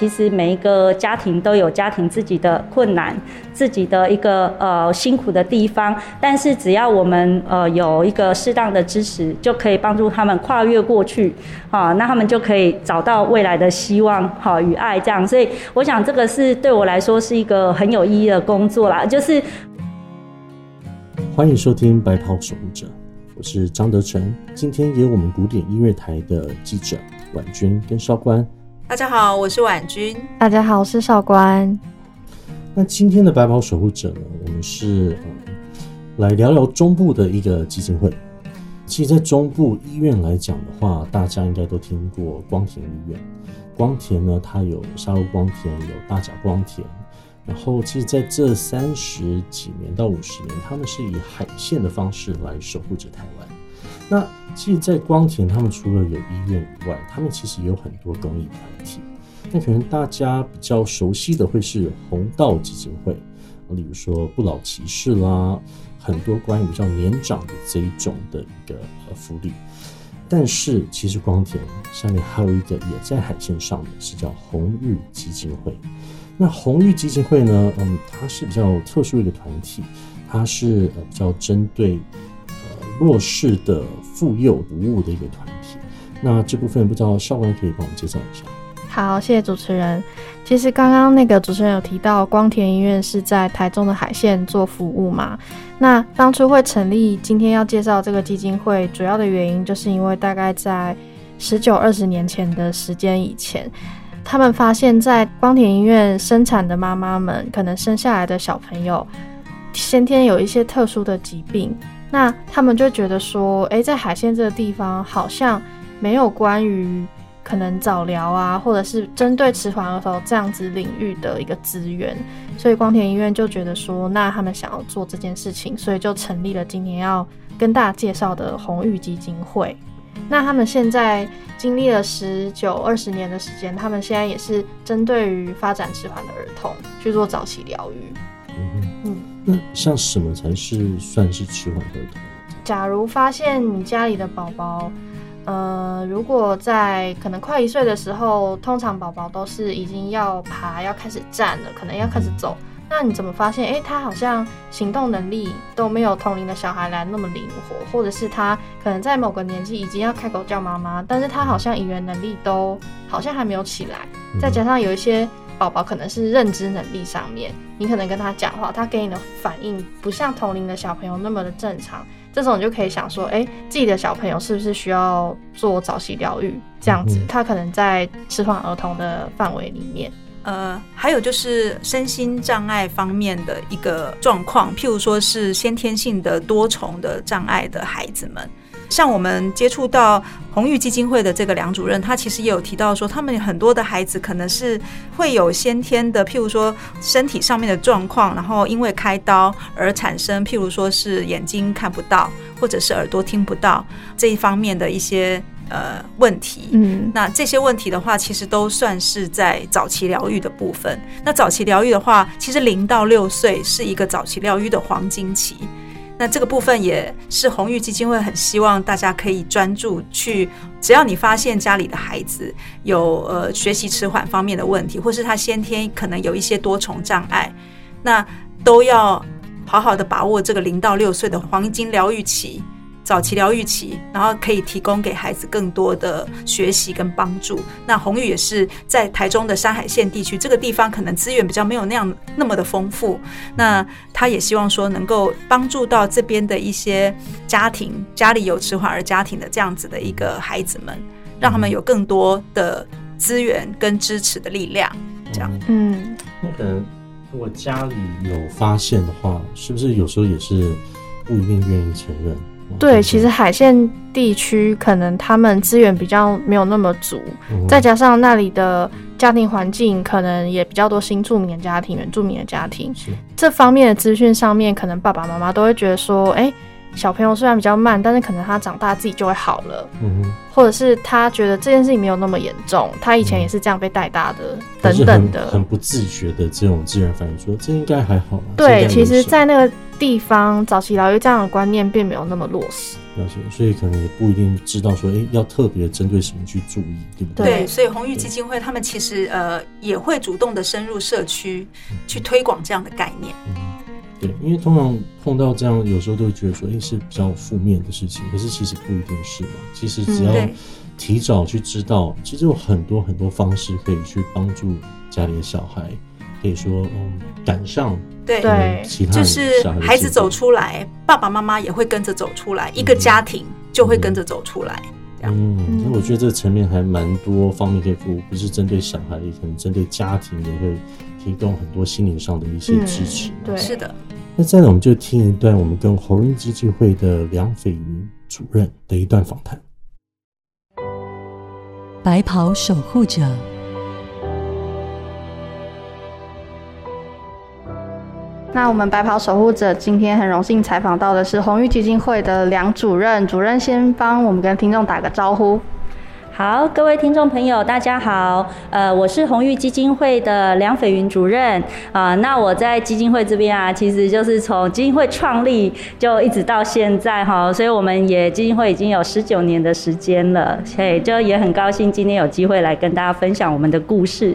其实每一个家庭都有家庭自己的困难，自己的一个呃辛苦的地方，但是只要我们呃有一个适当的支持，就可以帮助他们跨越过去，啊，那他们就可以找到未来的希望，好与爱这样。所以我想这个是对我来说是一个很有意义的工作啦，就是。欢迎收听《白袍守护者》，我是张德成。今天也有我们古典音乐台的记者婉君跟少官。大家好，我是婉君。大家好，我是少官。那今天的《白袍守护者》呢，我们是来聊聊中部的一个基金会。其实，在中部医院来讲的话，大家应该都听过光田医院。光田呢，它有沙鹿光田，有大甲光田。然后，其实在这三十几年到五十年，他们是以海线的方式来守护着台湾。那其实，在光田，他们除了有医院以外，他们其实也有很多公益团体。那可能大家比较熟悉的会是红道基金会，例如说不老骑士啦，很多关于比较年长的这一种的一个呃福利。但是，其实光田下面还有一个也在海线上的，是叫红日基金会。那红玉基金会呢？嗯，它是比较特殊一个团体，它是呃比较针对弱势的妇幼服务的一个团体。那这部分不知道少官可以帮我们介绍一下。好，谢谢主持人。其实刚刚那个主持人有提到光田医院是在台中的海线做服务嘛？那当初会成立今天要介绍这个基金会，主要的原因就是因为大概在十九二十年前的时间以前。他们发现，在光田医院生产的妈妈们，可能生下来的小朋友先天有一些特殊的疾病，那他们就觉得说，诶，在海鲜这个地方好像没有关于可能早疗啊，或者是针对迟缓儿童这样子领域的一个资源，所以光田医院就觉得说，那他们想要做这件事情，所以就成立了今年要跟大家介绍的红玉基金会。那他们现在经历了十九二十年的时间，他们现在也是针对于发展迟缓的儿童去做早期疗愈。嗯嗯，那像什么才是算是迟缓儿童？假如发现你家里的宝宝，呃，如果在可能快一岁的时候，通常宝宝都是已经要爬、要开始站了，可能要开始走。那你怎么发现？哎，他好像行动能力都没有同龄的小孩来那么灵活，或者是他可能在某个年纪已经要开口叫妈妈，但是他好像语言能力都好像还没有起来。再加上有一些宝宝可能是认知能力上面，你可能跟他讲话，他给你的反应不像同龄的小朋友那么的正常。这种你就可以想说，哎，自己的小朋友是不是需要做早期疗愈？这样子，他可能在迟缓儿童的范围里面。呃，还有就是身心障碍方面的一个状况，譬如说是先天性的多重的障碍的孩子们，像我们接触到红玉基金会的这个梁主任，他其实也有提到说，他们很多的孩子可能是会有先天的，譬如说身体上面的状况，然后因为开刀而产生，譬如说是眼睛看不到，或者是耳朵听不到这一方面的一些。呃，问题，嗯，那这些问题的话，其实都算是在早期疗愈的部分。那早期疗愈的话，其实零到六岁是一个早期疗愈的黄金期。那这个部分也是红玉基金会很希望大家可以专注去，只要你发现家里的孩子有呃学习迟缓方面的问题，或是他先天可能有一些多重障碍，那都要好好的把握这个零到六岁的黄金疗愈期。早期疗愈期，然后可以提供给孩子更多的学习跟帮助。那红宇也是在台中的山海线地区，这个地方可能资源比较没有那样那么的丰富。那他也希望说能够帮助到这边的一些家庭，家里有迟缓儿家庭的这样子的一个孩子们，让他们有更多的资源跟支持的力量。这样，嗯，那可能如果家里有发现的话，是不是有时候也是不一定愿意承认？对，其实海线地区可能他们资源比较没有那么足，再加上那里的家庭环境可能也比较多新住民的家庭、原住民的家庭，这方面的资讯上面，可能爸爸妈妈都会觉得说，哎，小朋友虽然比较慢，但是可能他长大自己就会好了，嗯或者是他觉得这件事情没有那么严重，他以前也是这样被带大的，等等的，很不自觉的这种自然反应，说这应该还好。对，其实，在那个。地方早期疗愈这样的观念并没有那么落实。了解，所以可能也不一定知道说，哎，要特别针对什么去注意，对不对？对，所以红玉基金会他们其实呃也会主动的深入社区去推广这样的概念。嗯，对，因为通常碰到这样，有时候都会觉得说，哎，是比较负面的事情，可是其实不一定是嘛。其实只要提早去知道，其实有很多很多方式可以去帮助家里的小孩，可以说嗯赶上。对，就是孩子走出来，爸爸妈妈也会跟着走出来，一个家庭就会跟着走出来。嗯，那我觉得这个层面还蛮多方面可以服务，不是针对小孩，也可能针对家庭，也会提供很多心灵上的一些支持。对，是的。那再来，我们就听一段我们跟红运基金会的梁斐云主任的一段访谈。白袍守护者。那我们白袍守护者今天很荣幸采访到的是红玉基金会的梁主任，主任先帮我们跟听众打个招呼。好，各位听众朋友，大家好，呃，我是红玉基金会的梁斐云主任啊。那我在基金会这边啊，其实就是从基金会创立就一直到现在哈，所以我们也基金会已经有十九年的时间了，嘿就也很高兴今天有机会来跟大家分享我们的故事。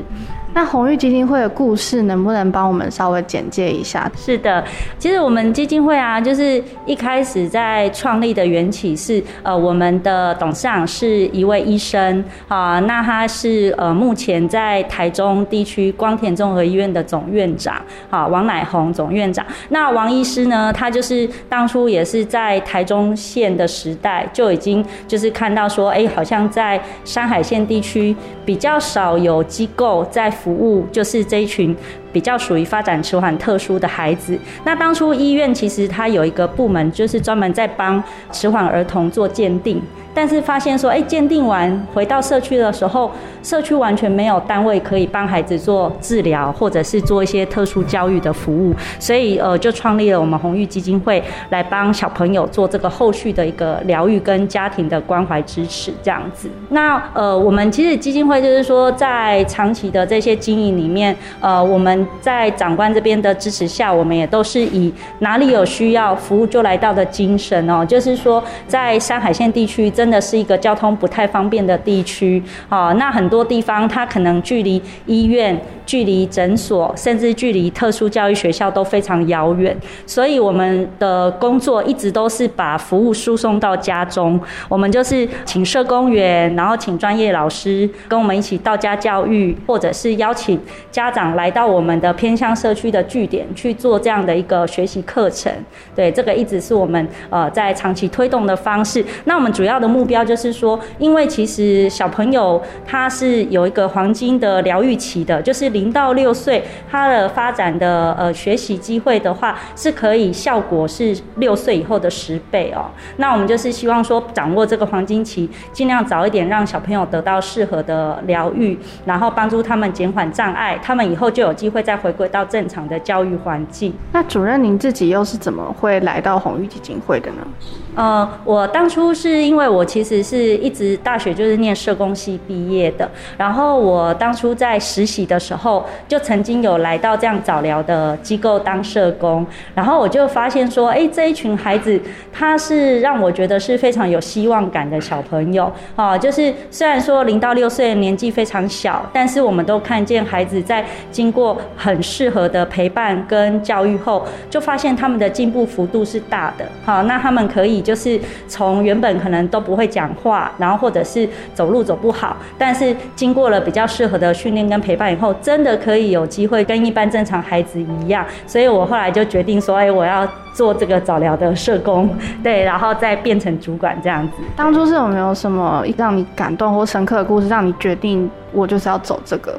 那红玉基金会的故事能不能帮我们稍微简介一下？是的，其实我们基金会啊，就是一开始在创立的缘起是，呃，我们的董事长是一位医生啊，那他是呃目前在台中地区光田综合医院的总院长，好，王乃红总院长。那王医师呢，他就是当初也是在台中县的时代就已经就是看到说，哎，好像在山海县地区比较少有机构在。服务就是这一群比较属于发展迟缓特殊的孩子。那当初医院其实它有一个部门，就是专门在帮迟缓儿童做鉴定。但是发现说，哎，鉴定完回到社区的时候，社区完全没有单位可以帮孩子做治疗，或者是做一些特殊教育的服务，所以呃，就创立了我们红玉基金会，来帮小朋友做这个后续的一个疗愈跟家庭的关怀支持这样子。那呃，我们其实基金会就是说，在长期的这些经营里面，呃，我们在长官这边的支持下，我们也都是以哪里有需要服务就来到的精神哦，就是说在山海县地区。真的是一个交通不太方便的地区，哦，那很多地方它可能距离医院。距离诊所，甚至距离特殊教育学校都非常遥远，所以我们的工作一直都是把服务输送到家中。我们就是请社工员，然后请专业老师跟我们一起到家教育，或者是邀请家长来到我们的偏向社区的据点去做这样的一个学习课程。对，这个一直是我们呃在长期推动的方式。那我们主要的目标就是说，因为其实小朋友他是有一个黄金的疗愈期的，就是。零到六岁，他的发展的呃学习机会的话，是可以效果是六岁以后的十倍哦。那我们就是希望说，掌握这个黄金期，尽量早一点让小朋友得到适合的疗愈，然后帮助他们减缓障碍，他们以后就有机会再回归到正常的教育环境。那主任您自己又是怎么会来到红玉基金会的呢？呃，我当初是因为我其实是一直大学就是念社工系毕业的，然后我当初在实习的时候。就曾经有来到这样早疗的机构当社工，然后我就发现说，哎，这一群孩子他是让我觉得是非常有希望感的小朋友啊，就是虽然说零到六岁年纪非常小，但是我们都看见孩子在经过很适合的陪伴跟教育后，就发现他们的进步幅度是大的。好，那他们可以就是从原本可能都不会讲话，然后或者是走路走不好，但是经过了比较适合的训练跟陪伴以后，真的可以有机会跟一般正常孩子一样，所以我后来就决定说，哎，我要做这个早疗的社工，对，然后再变成主管这样子。当初是有没有什么让你感动或深刻的故事，让你决定我就是要走这个？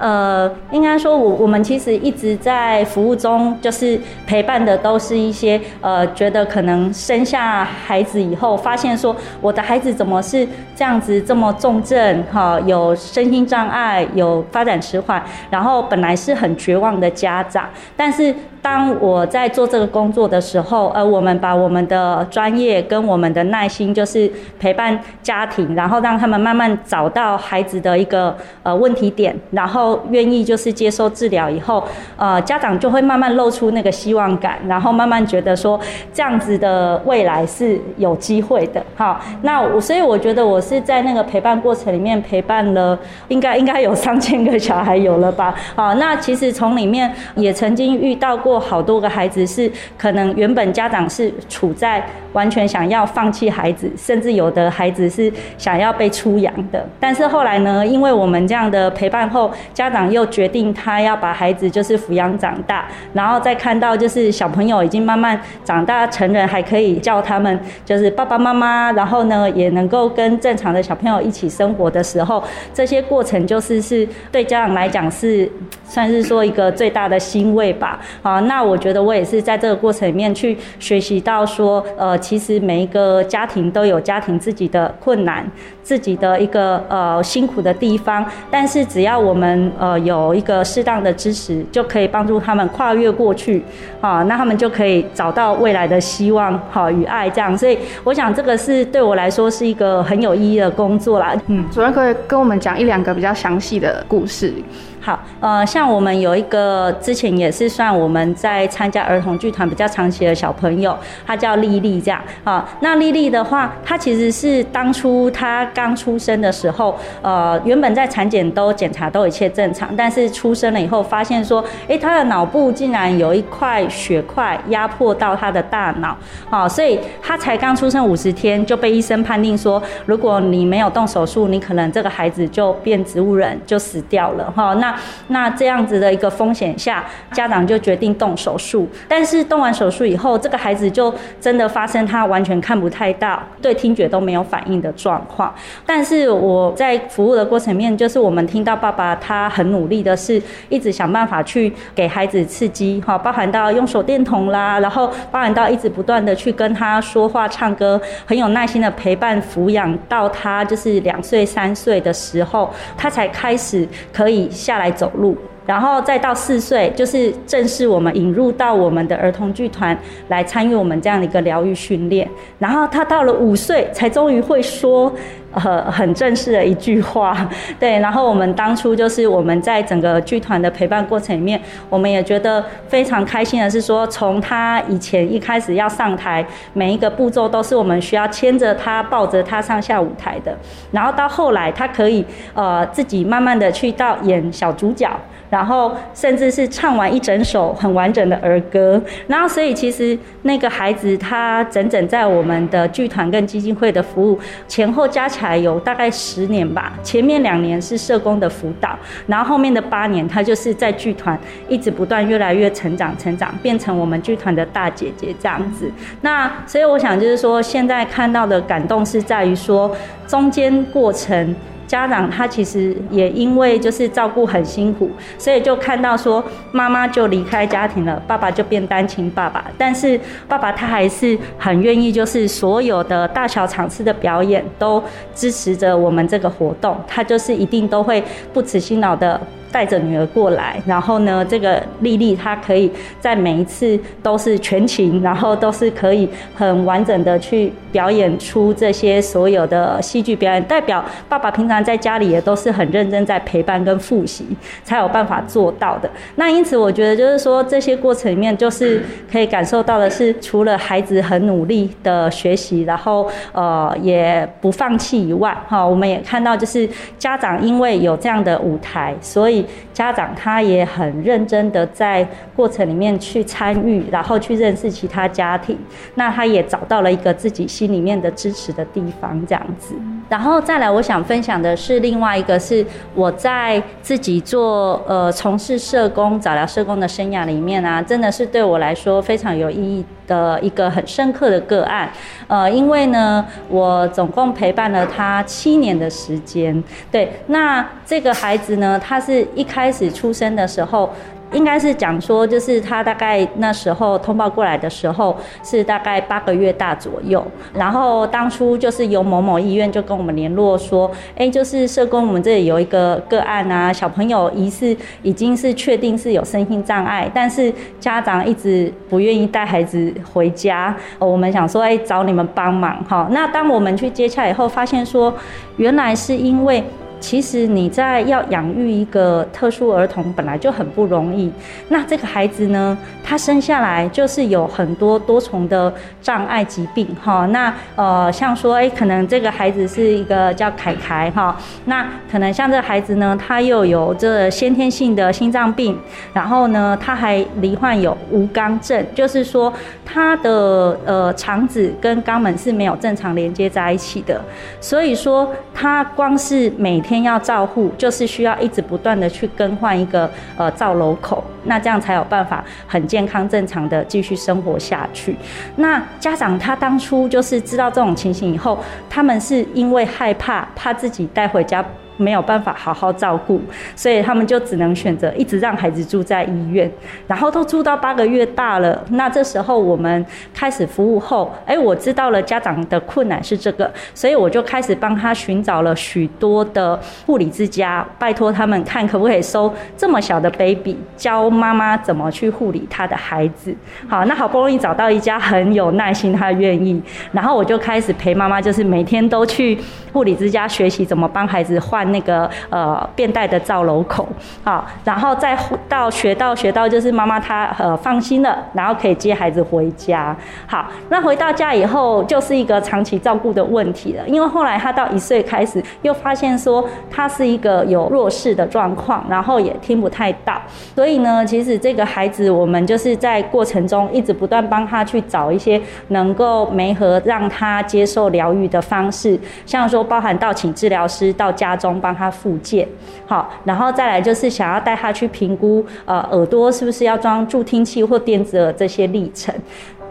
呃，应该说，我我们其实一直在服务中，就是陪伴的都是一些呃，觉得可能生下孩子以后，发现说我的孩子怎么是这样子这么重症哈，有身心障碍，有发展迟缓，然后本来是很绝望的家长，但是。当我在做这个工作的时候，呃，我们把我们的专业跟我们的耐心，就是陪伴家庭，然后让他们慢慢找到孩子的一个呃问题点，然后愿意就是接受治疗以后，呃，家长就会慢慢露出那个希望感，然后慢慢觉得说这样子的未来是有机会的。好，那我所以我觉得我是在那个陪伴过程里面陪伴了，应该 应该有上千个小孩有了吧？好，那其实从里面也曾经遇到过好多个孩子是可能原本家长是处在完全想要放弃孩子，甚至有的孩子是想要被出养的，但是后来呢，因为我们这样的陪伴后，家长又决定他要把孩子就是抚养长大，然后再看到就是小朋友已经慢慢长大成人，还可以叫他们就是爸爸妈妈，然后呢也能够跟正常的小朋友一起生活的时候，这些过程就是是对家长来讲是算是说一个最大的欣慰吧。好，那我觉得我也是在这个过程里面去学习到说，呃，其实每一个家庭都有家庭自己的困难。自己的一个呃辛苦的地方，但是只要我们呃有一个适当的支持，就可以帮助他们跨越过去，啊，那他们就可以找到未来的希望，好与爱这样。所以我想这个是对我来说是一个很有意义的工作啦。嗯，主任可以跟我们讲一两个比较详细的故事。好，呃，像我们有一个之前也是算我们在参加儿童剧团比较长期的小朋友，他叫丽丽这样啊。那丽丽的话，她其实是当初她刚出生的时候，呃，原本在产检都检查都一切正常，但是出生了以后发现说，哎，她的脑部竟然有一块血块压迫到她的大脑，好，所以她才刚出生五十天就被医生判定说，如果你没有动手术，你可能这个孩子就变植物人就死掉了哈。那那这样子的一个风险下，家长就决定动手术。但是动完手术以后，这个孩子就真的发生他完全看不太到，对听觉都没有反应的状况。但是我在服务的过程面，就是我们听到爸爸他很努力的是，一直想办法去给孩子刺激，哈，包含到用手电筒啦，然后包含到一直不断的去跟他说话、唱歌，很有耐心的陪伴抚养到他就是两岁三岁的时候，他才开始可以下。来走路，然后再到四岁，就是正式我们引入到我们的儿童剧团来参与我们这样的一个疗愈训练。然后他到了五岁，才终于会说。呃，很正式的一句话，对。然后我们当初就是我们在整个剧团的陪伴过程里面，我们也觉得非常开心的是说，从他以前一开始要上台，每一个步骤都是我们需要牵着他、抱着他上下舞台的。然后到后来，他可以呃自己慢慢的去到演小主角。然后甚至是唱完一整首很完整的儿歌，然后所以其实那个孩子他整整在我们的剧团跟基金会的服务前后加起来才有大概十年吧。前面两年是社工的辅导，然后后面的八年他就是在剧团一直不断越来越成长成长，变成我们剧团的大姐姐这样子。那所以我想就是说，现在看到的感动是在于说中间过程。家长他其实也因为就是照顾很辛苦，所以就看到说妈妈就离开家庭了，爸爸就变单亲爸爸。但是爸爸他还是很愿意，就是所有的大小场次的表演都支持着我们这个活动，他就是一定都会不辞辛劳的。带着女儿过来，然后呢，这个丽丽她可以在每一次都是全勤，然后都是可以很完整的去表演出这些所有的戏剧表演。代表爸爸平常在家里也都是很认真在陪伴跟复习，才有办法做到的。那因此，我觉得就是说这些过程里面，就是可以感受到的是，除了孩子很努力的学习，然后呃也不放弃以外，哈，我们也看到就是家长因为有这样的舞台，所以家长他也很认真的在过程里面去参与，然后去认识其他家庭，那他也找到了一个自己心里面的支持的地方，这样子。然后再来，我想分享的是另外一个是我在自己做呃从事社工早疗社工的生涯里面啊，真的是对我来说非常有意义的一个很深刻的个案。呃，因为呢，我总共陪伴了他七年的时间。对，那这个孩子呢，他是。一开始出生的时候。应该是讲说，就是他大概那时候通报过来的时候是大概八个月大左右，然后当初就是由某某医院就跟我们联络说，哎，就是社工我们这里有一个个案啊，小朋友疑似已经是确定是有身心障碍，但是家长一直不愿意带孩子回家，我们想说，哎，找你们帮忙哈。那当我们去接洽以后，发现说，原来是因为。其实你在要养育一个特殊儿童本来就很不容易，那这个孩子呢，他生下来就是有很多多重的障碍疾病哈。那呃，像说哎，可能这个孩子是一个叫凯凯哈，那可能像这孩子呢，他又有这先天性的心脏病，然后呢，他还罹患有无肛症，就是说他的呃肠子跟肛门是没有正常连接在一起的，所以说他光是每天天要照护，就是需要一直不断的去更换一个呃造楼口，那这样才有办法很健康正常的继续生活下去。那家长他当初就是知道这种情形以后，他们是因为害怕，怕自己带回家。没有办法好好照顾，所以他们就只能选择一直让孩子住在医院，然后都住到八个月大了。那这时候我们开始服务后，哎，我知道了家长的困难是这个，所以我就开始帮他寻找了许多的护理之家，拜托他们看可不可以收这么小的 baby，教妈妈怎么去护理他的孩子。好，那好不容易找到一家很有耐心，他愿意，然后我就开始陪妈妈，就是每天都去护理之家学习怎么帮孩子换。那个呃便袋的造楼口，好，然后再到学到学到就是妈妈她呃放心了，然后可以接孩子回家。好，那回到家以后就是一个长期照顾的问题了，因为后来他到一岁开始又发现说他是一个有弱势的状况，然后也听不太到，所以呢，其实这个孩子我们就是在过程中一直不断帮他去找一些能够媒合让他接受疗愈的方式，像说包含到请治疗师到家中。帮他复健，好，然后再来就是想要带他去评估，呃，耳朵是不是要装助听器或电子耳这些历程。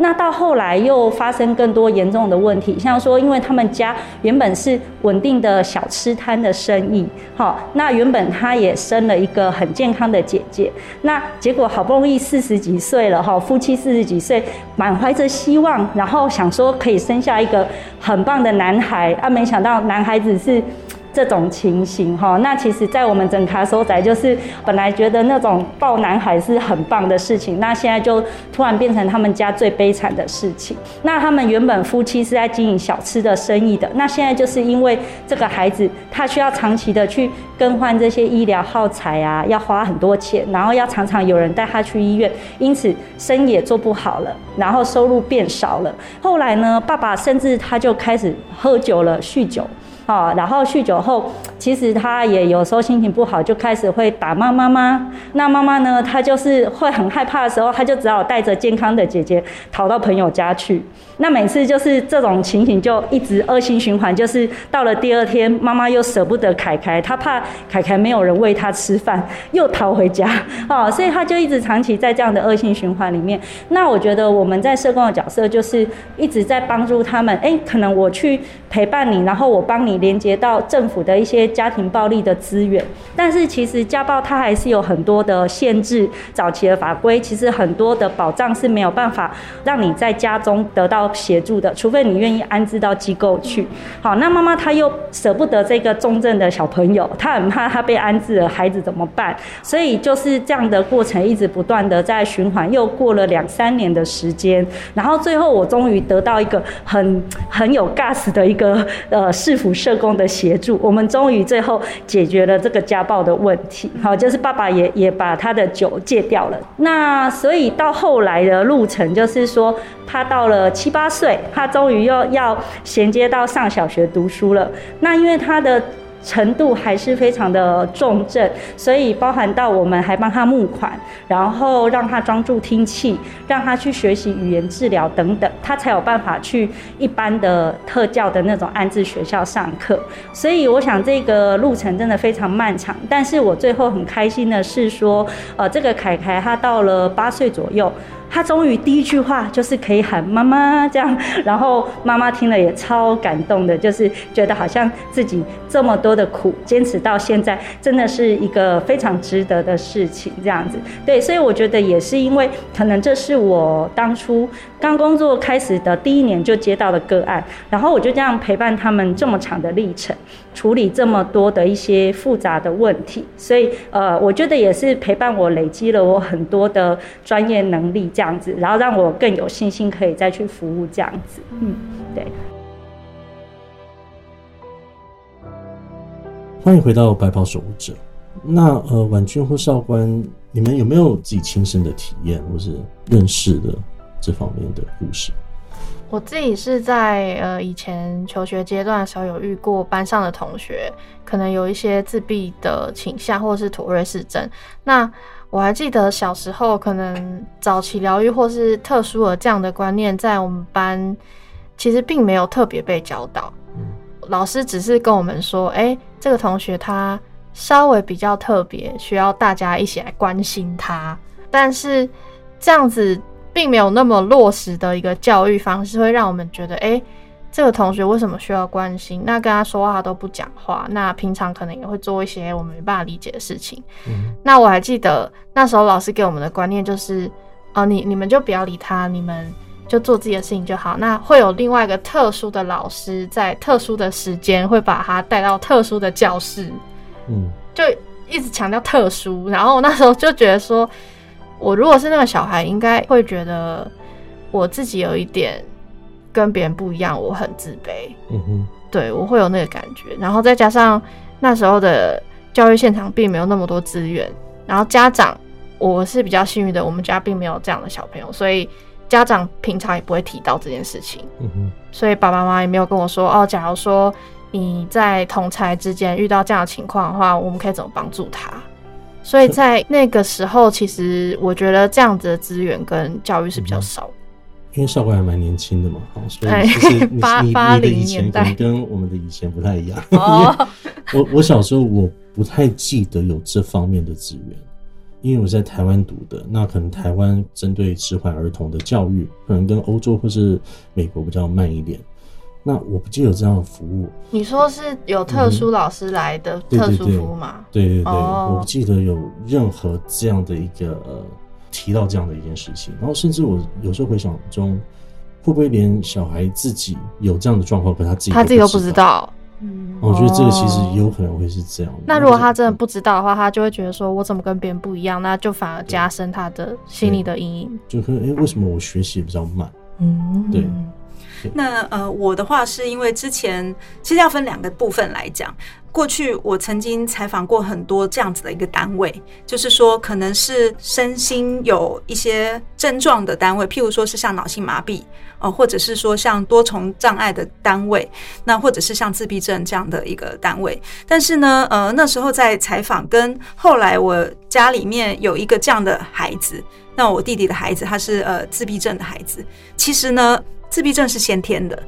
那到后来又发生更多严重的问题，像说，因为他们家原本是稳定的小吃摊的生意，好，那原本他也生了一个很健康的姐姐，那结果好不容易四十几岁了，哈，夫妻四十几岁，满怀着希望，然后想说可以生下一个很棒的男孩，啊，没想到男孩子是。这种情形哈，那其实，在我们整卡收仔，就是本来觉得那种抱男孩是很棒的事情，那现在就突然变成他们家最悲惨的事情。那他们原本夫妻是在经营小吃的生意的，那现在就是因为这个孩子，他需要长期的去更换这些医疗耗材啊，要花很多钱，然后要常常有人带他去医院，因此生意也做不好了，然后收入变少了。后来呢，爸爸甚至他就开始喝酒了，酗酒。好，然后酗酒后，其实他也有时候心情不好，就开始会打骂妈妈。那妈妈呢，她就是会很害怕的时候，她就只好带着健康的姐姐逃到朋友家去。那每次就是这种情形，就一直恶性循环。就是到了第二天，妈妈又舍不得凯凯，她怕凯凯没有人喂她吃饭，又逃回家。哦，所以她就一直长期在这样的恶性循环里面。那我觉得我们在社工的角色，就是一直在帮助他们。哎，可能我去陪伴你，然后我帮你连接到政府的一些家庭暴力的资源。但是其实家暴它还是有很多的限制，早期的法规其实很多的保障是没有办法让你在家中得到。协助的，除非你愿意安置到机构去。好，那妈妈她又舍不得这个重症的小朋友，她很怕他被安置了，孩子怎么办？所以就是这样的过程，一直不断的在循环。又过了两三年的时间，然后最后我终于得到一个很很有 gas 的一个呃市府社社工的协助，我们终于最后解决了这个家暴的问题。好，就是爸爸也也把他的酒戒掉了。那所以到后来的路程，就是说他到了七八。八岁，他终于又要衔接到上小学读书了。那因为他的程度还是非常的重症，所以包含到我们还帮他募款，然后让他装助听器，让他去学习语言治疗等等，他才有办法去一般的特教的那种安置学校上课。所以我想这个路程真的非常漫长，但是我最后很开心的是说，呃，这个凯凯他到了八岁左右。他终于第一句话就是可以喊妈妈这样，然后妈妈听了也超感动的，就是觉得好像自己这么多的苦坚持到现在，真的是一个非常值得的事情这样子。对，所以我觉得也是因为可能这是我当初刚工作开始的第一年就接到的个案，然后我就这样陪伴他们这么长的历程，处理这么多的一些复杂的问题，所以呃，我觉得也是陪伴我累积了我很多的专业能力。这样子，然后让我更有信心，可以再去服务这样子。嗯，对。欢迎回到白袍守护者。那呃，婉君或少官，你们有没有自己亲身的体验，或是认识的这方面的故事？我自己是在呃以前求学阶段的时候，有遇过班上的同学，可能有一些自闭的倾向，或者是妥瑞氏症。那我还记得小时候，可能早期疗愈或是特殊的这样的观念，在我们班其实并没有特别被教导。老师只是跟我们说，哎，这个同学他稍微比较特别，需要大家一起来关心他。但是这样子并没有那么落实的一个教育方式，会让我们觉得，哎，这个同学为什么需要关心？那跟他说话他都不讲话，那平常可能也会做一些我们没办法理解的事情。那我还记得那时候老师给我们的观念就是，哦，你你们就不要理他，你们。就做自己的事情就好。那会有另外一个特殊的老师，在特殊的时间会把他带到特殊的教室。嗯，就一直强调特殊。然后我那时候就觉得说，我如果是那个小孩，应该会觉得我自己有一点跟别人不一样，我很自卑。嗯哼，对我会有那个感觉。然后再加上那时候的教育现场并没有那么多资源，然后家长我是比较幸运的，我们家并没有这样的小朋友，所以。家长平常也不会提到这件事情，嗯哼，所以爸爸妈妈也没有跟我说哦。假如说你在同才之间遇到这样的情况的话，我们可以怎么帮助他？所以在那个时候，其实我觉得这样子的资源跟教育是比较少。因为少官还蛮年轻的嘛，所以其实你你的以前可能跟我们的以前不太一样。我我小时候我不太记得有这方面的资源。因为我在台湾读的，那可能台湾针对迟缓儿童的教育，可能跟欧洲或是美国比较慢一点。那我不记得有这样的服务。你说是有特殊老师来的特殊服务吗？对对对，我不记得有任何这样的一个呃提到这样的一件事情。然后甚至我有时候回想中，会不会连小孩自己有这样的状况，可他自己他自己都不知道。嗯，我觉得这个其实也有可能会是这样。那如果他真的不知道的话，他就会觉得说，我怎么跟别人不一样？那就反而加深他的心理的阴影。就可能，哎，为什么我学习比较慢？嗯，对。那呃，我的话是因为之前其实要分两个部分来讲。过去我曾经采访过很多这样子的一个单位，就是说可能是身心有一些症状的单位，譬如说是像脑性麻痹哦，或者是说像多重障碍的单位，那或者是像自闭症这样的一个单位。但是呢，呃，那时候在采访，跟后来我家里面有一个这样的孩子，那我弟弟的孩子他是呃自闭症的孩子。其实呢，自闭症是先天的，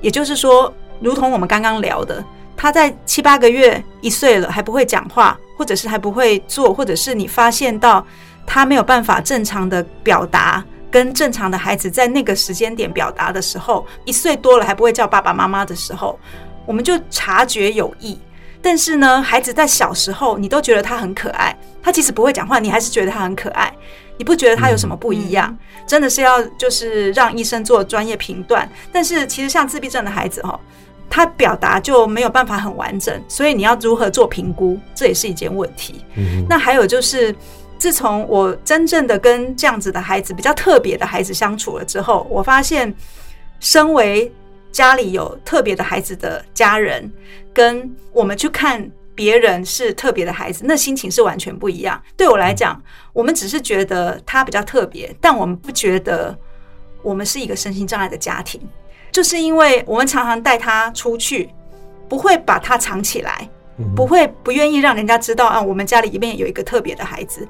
也就是说，如同我们刚刚聊的。他在七八个月、一岁了还不会讲话，或者是还不会做，或者是你发现到他没有办法正常的表达，跟正常的孩子在那个时间点表达的时候，一岁多了还不会叫爸爸妈妈的时候，我们就察觉有异。但是呢，孩子在小时候，你都觉得他很可爱，他即使不会讲话，你还是觉得他很可爱，你不觉得他有什么不一样？真的是要就是让医生做专业评断。但是其实像自闭症的孩子哈。他表达就没有办法很完整，所以你要如何做评估，这也是一件问题。那还有就是，自从我真正的跟这样子的孩子比较特别的孩子相处了之后，我发现，身为家里有特别的孩子的家人，跟我们去看别人是特别的孩子，那心情是完全不一样。对我来讲，我们只是觉得他比较特别，但我们不觉得我们是一个身心障碍的家庭。就是因为我们常常带他出去，不会把他藏起来，不会不愿意让人家知道啊，我们家里面有一个特别的孩子，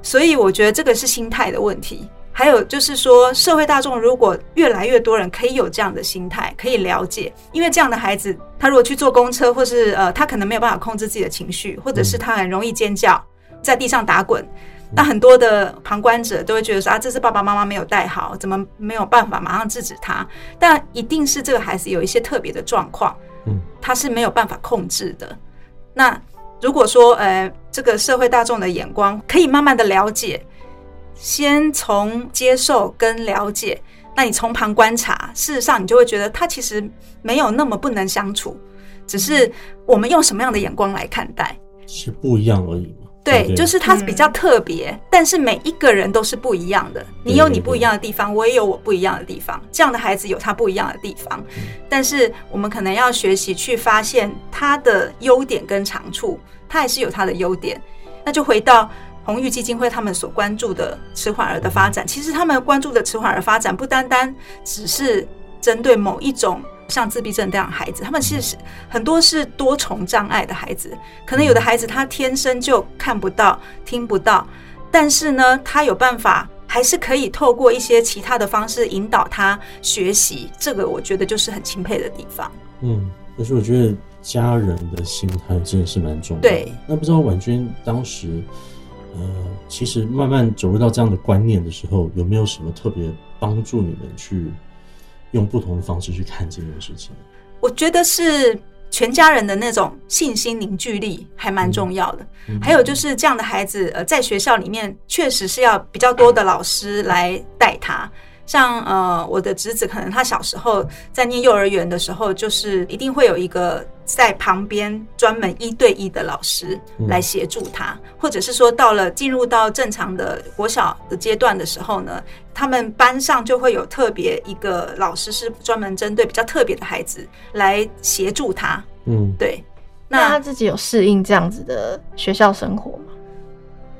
所以我觉得这个是心态的问题。还有就是说，社会大众如果越来越多人可以有这样的心态，可以了解，因为这样的孩子，他如果去坐公车，或是呃，他可能没有办法控制自己的情绪，或者是他很容易尖叫，在地上打滚。那很多的旁观者都会觉得说啊，这是爸爸妈妈没有带好，怎么没有办法马上制止他？但一定是这个孩子有一些特别的状况，嗯，他是没有办法控制的。那如果说呃，这个社会大众的眼光可以慢慢的了解，先从接受跟了解，那你从旁观察，事实上你就会觉得他其实没有那么不能相处，只是我们用什么样的眼光来看待是不一样而已。对，对就是他比较特别，但是每一个人都是不一样的。你有你不一样的地方，我也有我不一样的地方。这样的孩子有他不一样的地方，但是我们可能要学习去发现他的优点跟长处，他还是有他的优点。那就回到红玉基金会他们所关注的迟缓儿的发展，其实他们关注的迟缓儿发展不单单只是针对某一种。像自闭症这样的孩子，他们其实是很多是多重障碍的孩子。可能有的孩子他天生就看不到、听不到，但是呢，他有办法，还是可以透过一些其他的方式引导他学习。这个我觉得就是很钦佩的地方。嗯，可是我觉得家人的心态真的是蛮重要的。对，那不知道婉君当时，呃，其实慢慢走入到这样的观念的时候，有没有什么特别帮助你们去？用不同的方式去看这件事情，我觉得是全家人的那种信心凝聚力还蛮重要的。还有就是这样的孩子，呃，在学校里面确实是要比较多的老师来带他。像呃，我的侄子可能他小时候在念幼儿园的时候，就是一定会有一个在旁边专门一对一的老师来协助他，或者是说到了进入到正常的国小的阶段的时候呢，他们班上就会有特别一个老师是专门针对比较特别的孩子来协助他。嗯，对。那他自己有适应这样子的学校生活吗？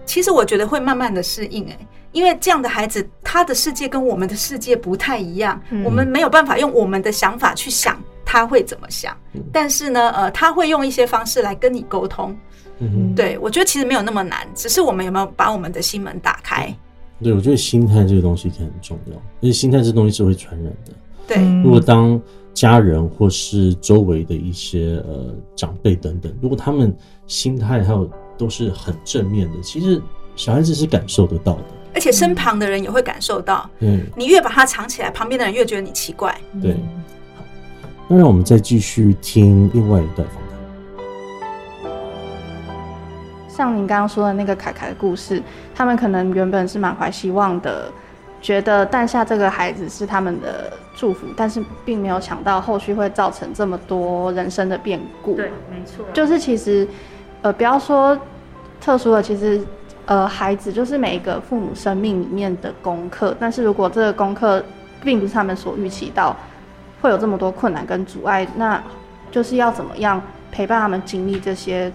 其实我觉得会慢慢的适应，哎。因为这样的孩子，他的世界跟我们的世界不太一样，我们没有办法用我们的想法去想他会怎么想。但是呢，呃，他会用一些方式来跟你沟通。嗯，对我觉得其实没有那么难，只是我们有没有把我们的心门打开。对，我觉得心态这个东西很重要，因为心态这东西是会传染的。对，如果当家人或是周围的一些呃长辈等等，如果他们心态还有都是很正面的，其实小孩子是感受得到的。而且身旁的人也会感受到，嗯，你越把它藏起来，旁边的人越觉得你奇怪。对，好，那让我们再继续听另外一段访谈。像您刚刚说的那个凯凯的故事，他们可能原本是满怀希望的，觉得诞下这个孩子是他们的祝福，但是并没有想到后续会造成这么多人生的变故。对，没错，就是其实，呃，不要说特殊的，其实。呃，孩子就是每一个父母生命里面的功课，但是如果这个功课并不是他们所预期到，会有这么多困难跟阻碍，那就是要怎么样陪伴他们经历这些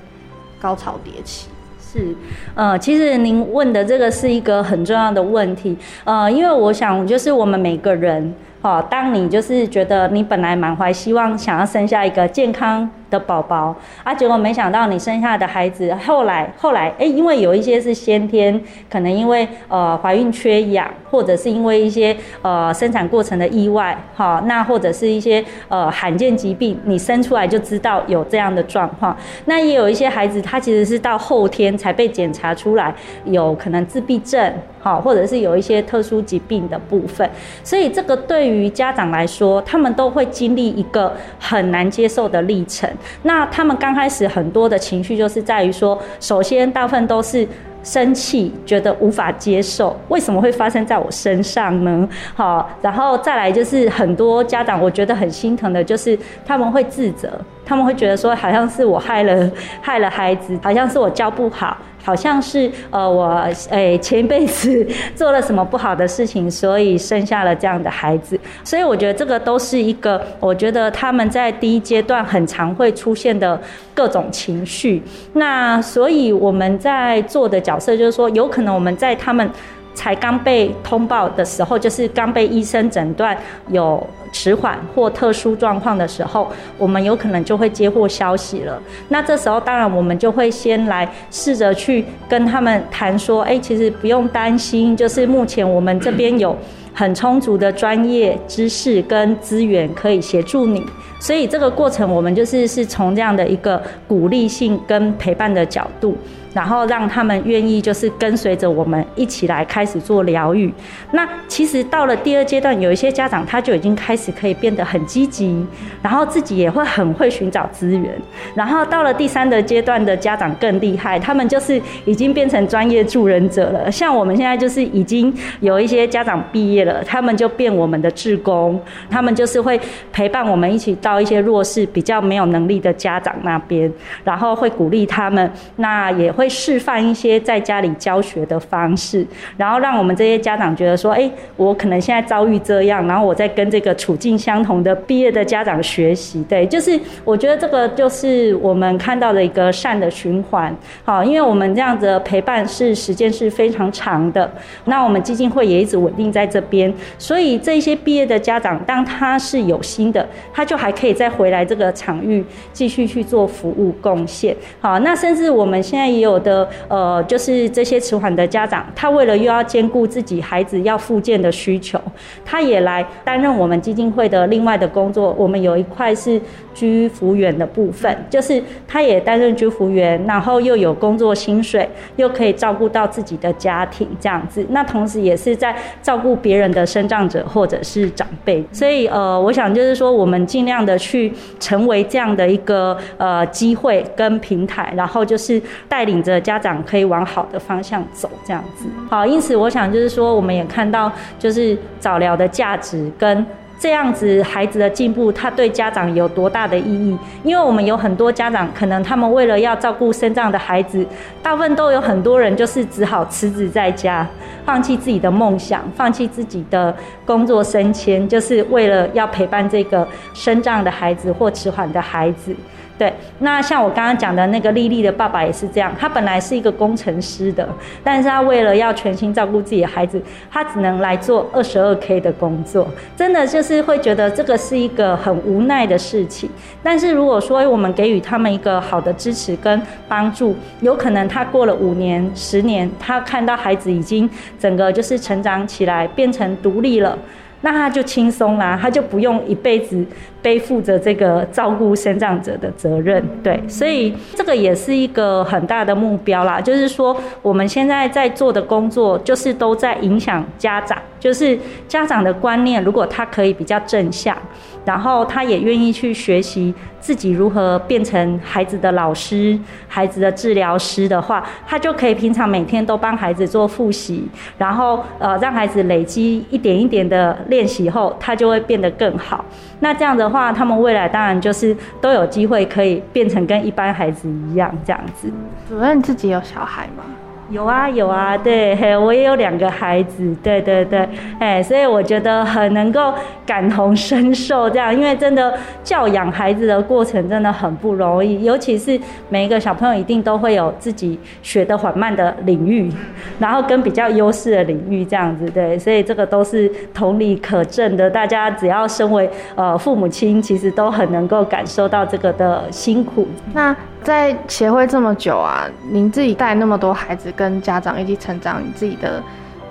高潮迭起？是，呃，其实您问的这个是一个很重要的问题，呃，因为我想就是我们每个人，哦，当你就是觉得你本来满怀希望想要生下一个健康。的宝宝啊，结果没想到你生下的孩子，后来后来哎，因为有一些是先天，可能因为呃怀孕缺氧，或者是因为一些呃生产过程的意外，好，那或者是一些呃罕见疾病，你生出来就知道有这样的状况。那也有一些孩子，他其实是到后天才被检查出来有可能自闭症，好，或者是有一些特殊疾病的部分。所以这个对于家长来说，他们都会经历一个很难接受的历程。那他们刚开始很多的情绪就是在于说，首先大部分都是生气，觉得无法接受，为什么会发生在我身上呢？好，然后再来就是很多家长我觉得很心疼的，就是他们会自责，他们会觉得说，好像是我害了害了孩子，好像是我教不好。好像是呃我诶前一辈子 做了什么不好的事情，所以生下了这样的孩子。所以我觉得这个都是一个，我觉得他们在第一阶段很常会出现的各种情绪。那所以我们在做的角色就是说，有可能我们在他们。才刚被通报的时候，就是刚被医生诊断有迟缓或特殊状况的时候，我们有可能就会接获消息了。那这时候，当然我们就会先来试着去跟他们谈说，哎，其实不用担心，就是目前我们这边有很充足的专业知识跟资源可以协助你。所以这个过程，我们就是是从这样的一个鼓励性跟陪伴的角度。然后让他们愿意就是跟随着我们一起来开始做疗愈。那其实到了第二阶段，有一些家长他就已经开始可以变得很积极，然后自己也会很会寻找资源。然后到了第三的阶段的家长更厉害，他们就是已经变成专业助人者了。像我们现在就是已经有一些家长毕业了，他们就变我们的志工，他们就是会陪伴我们一起到到一些弱势、比较没有能力的家长那边，然后会鼓励他们，那也会示范一些在家里教学的方式，然后让我们这些家长觉得说，哎，我可能现在遭遇这样，然后我在跟这个处境相同的毕业的家长学习，对，就是我觉得这个就是我们看到的一个善的循环，好，因为我们这样子的陪伴是时间是非常长的，那我们基金会也一直稳定在这边，所以这些毕业的家长，当他是有心的，他就还可以再回来这个场域继续去做服务贡献，好，那甚至我们现在也有的，呃，就是这些迟缓的家长，他为了又要兼顾自己孩子要复健的需求，他也来担任我们基金会的另外的工作。我们有一块是居服员的部分，就是他也担任居服员，然后又有工作薪水，又可以照顾到自己的家庭这样子。那同时也是在照顾别人的生长者或者是长辈。所以呃，我想就是说，我们尽量的去成为这样的一个呃机会跟平台，然后就是带领着家长可以往好的方向走这样子。好，因此我想就是说，我们也看到就是早疗的价值跟。这样子孩子的进步，他对家长有多大的意义？因为我们有很多家长，可能他们为了要照顾身障的孩子，大部分都有很多人就是只好辞职在家，放弃自己的梦想，放弃自己的工作升迁，就是为了要陪伴这个身障的孩子或迟缓的孩子。对，那像我刚刚讲的那个丽丽的爸爸也是这样，他本来是一个工程师的，但是他为了要全心照顾自己的孩子，他只能来做二十二 K 的工作，真的就是会觉得这个是一个很无奈的事情。但是如果说我们给予他们一个好的支持跟帮助，有可能他过了五年、十年，他看到孩子已经整个就是成长起来，变成独立了。那他就轻松啦，他就不用一辈子背负着这个照顾生长者的责任，对，所以这个也是一个很大的目标啦。就是说，我们现在在做的工作，就是都在影响家长，就是家长的观念，如果他可以比较正向，然后他也愿意去学习。自己如何变成孩子的老师、孩子的治疗师的话，他就可以平常每天都帮孩子做复习，然后呃让孩子累积一点一点的练习后，他就会变得更好。那这样的话，他们未来当然就是都有机会可以变成跟一般孩子一样这样子。主任自己有小孩吗？有啊有啊，对，嘿，我也有两个孩子，对对对，哎，所以我觉得很能够感同身受这样，因为真的教养孩子的过程真的很不容易，尤其是每一个小朋友一定都会有自己学的缓慢的领域，然后跟比较优势的领域这样子，对，所以这个都是同理可证的。大家只要身为呃父母亲，其实都很能够感受到这个的辛苦。那在协会这么久啊，您自己带那么多孩子跟家长一起成长，你自己的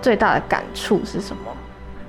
最大的感触是什么？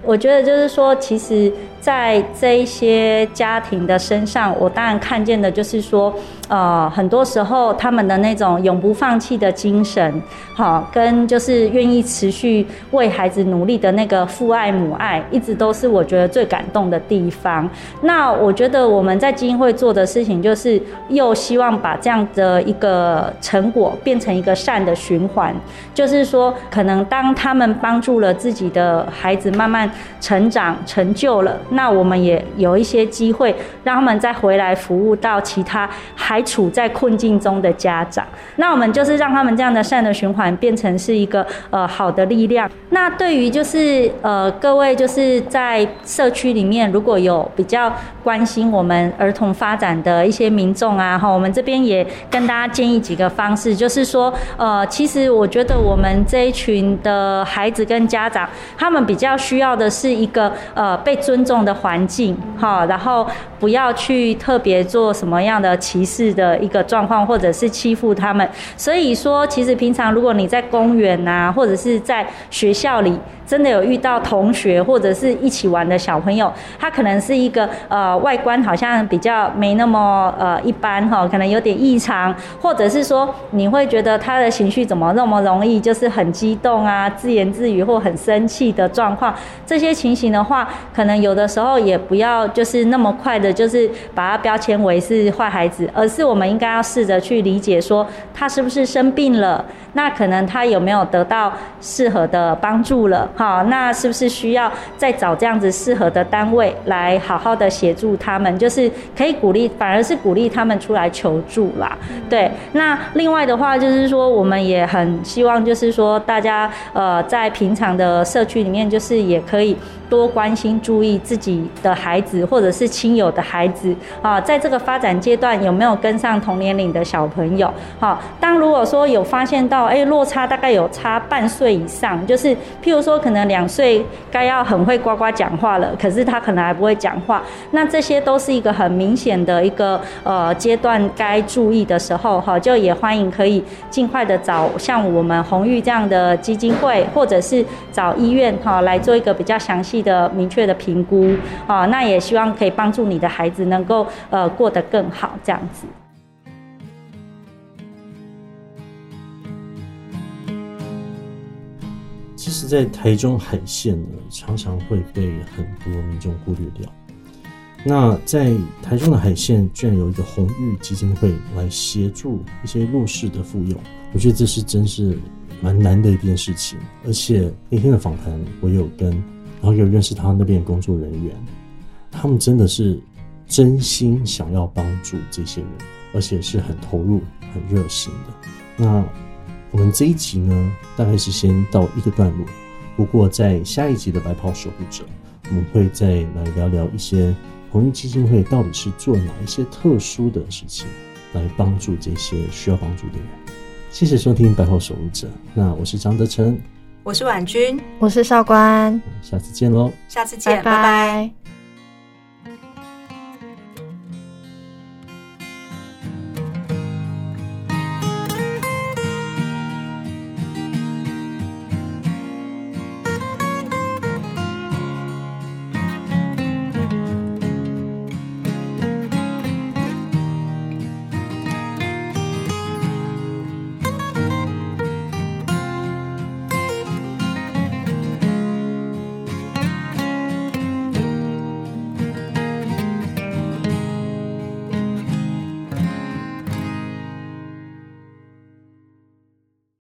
我觉得就是说，其实，在这一些家庭的身上，我当然看见的就是说，呃，很多时候他们的那种永不放弃的精神，好，跟就是愿意持续为孩子努力的那个父爱母爱，一直都是我觉得最感动的地方。那我觉得我们在基金会做的事情，就是又希望把这样的一个成果变成一个善的循环，就是说，可能当他们帮助了自己的孩子慢慢。成长成就了，那我们也有一些机会让他们再回来服务到其他还处在困境中的家长。那我们就是让他们这样的善的循环变成是一个呃好的力量。那对于就是呃各位就是在社区里面如果有比较关心我们儿童发展的一些民众啊，哈，我们这边也跟大家建议几个方式，就是说呃其实我觉得我们这一群的孩子跟家长，他们比较需要的。是一个呃被尊重的环境哈，然后不要去特别做什么样的歧视的一个状况，或者是欺负他们。所以说，其实平常如果你在公园呐，或者是在学校里。真的有遇到同学或者是一起玩的小朋友，他可能是一个呃外观好像比较没那么呃一般哈，可能有点异常，或者是说你会觉得他的情绪怎么那么容易就是很激动啊，自言自语或很生气的状况，这些情形的话，可能有的时候也不要就是那么快的就是把他标签为是坏孩子，而是我们应该要试着去理解说他是不是生病了，那可能他有没有得到适合的帮助了，哈，那是不是需要再找这样子适合的单位来好好的协助他们，就是可以鼓励，反而是鼓励他们出来求助啦。对，那另外的话就是说，我们也很希望就是说大家呃在平常的社区里面，就是也可以多关心、注意自己的孩子或者是亲友的孩子啊，在这个发展阶段有没有跟上同年龄的小朋友？好，当如果说有发现到，哎，落差大概有差半岁以上，就是譬如说可能两岁该要很会呱呱讲话了，可是他可能还不会讲话，那这些都是一个很明显的一个呃阶段该注意的时候，哈，就也欢迎可以尽快的找像我们红玉这样的基金会，或者是找医院哈来做一个比较详细的、明确的评估啊，那也希望可以帮助你的的孩子能够呃过得更好，这样子。其实，在台中海线呢，常常会被很多民众忽略掉。那在台中的海线，居然有一个红玉基金会来协助一些弱势的妇幼，我觉得这是真是蛮难的一件事情。而且那天的访谈，我有跟，然后有认识他那边工作人员，他们真的是真心想要帮助这些人，而且是很投入、很热心的。那我们这一集呢，大概是先到一个段落。不过在下一集的白袍守护者，我们会再来聊聊一些红运基金会到底是做哪一些特殊的事情，来帮助这些需要帮助的人。谢谢收听白袍守护者，那我是张德成，我是婉君，我是少官，下次见喽。下次见，拜拜拜拜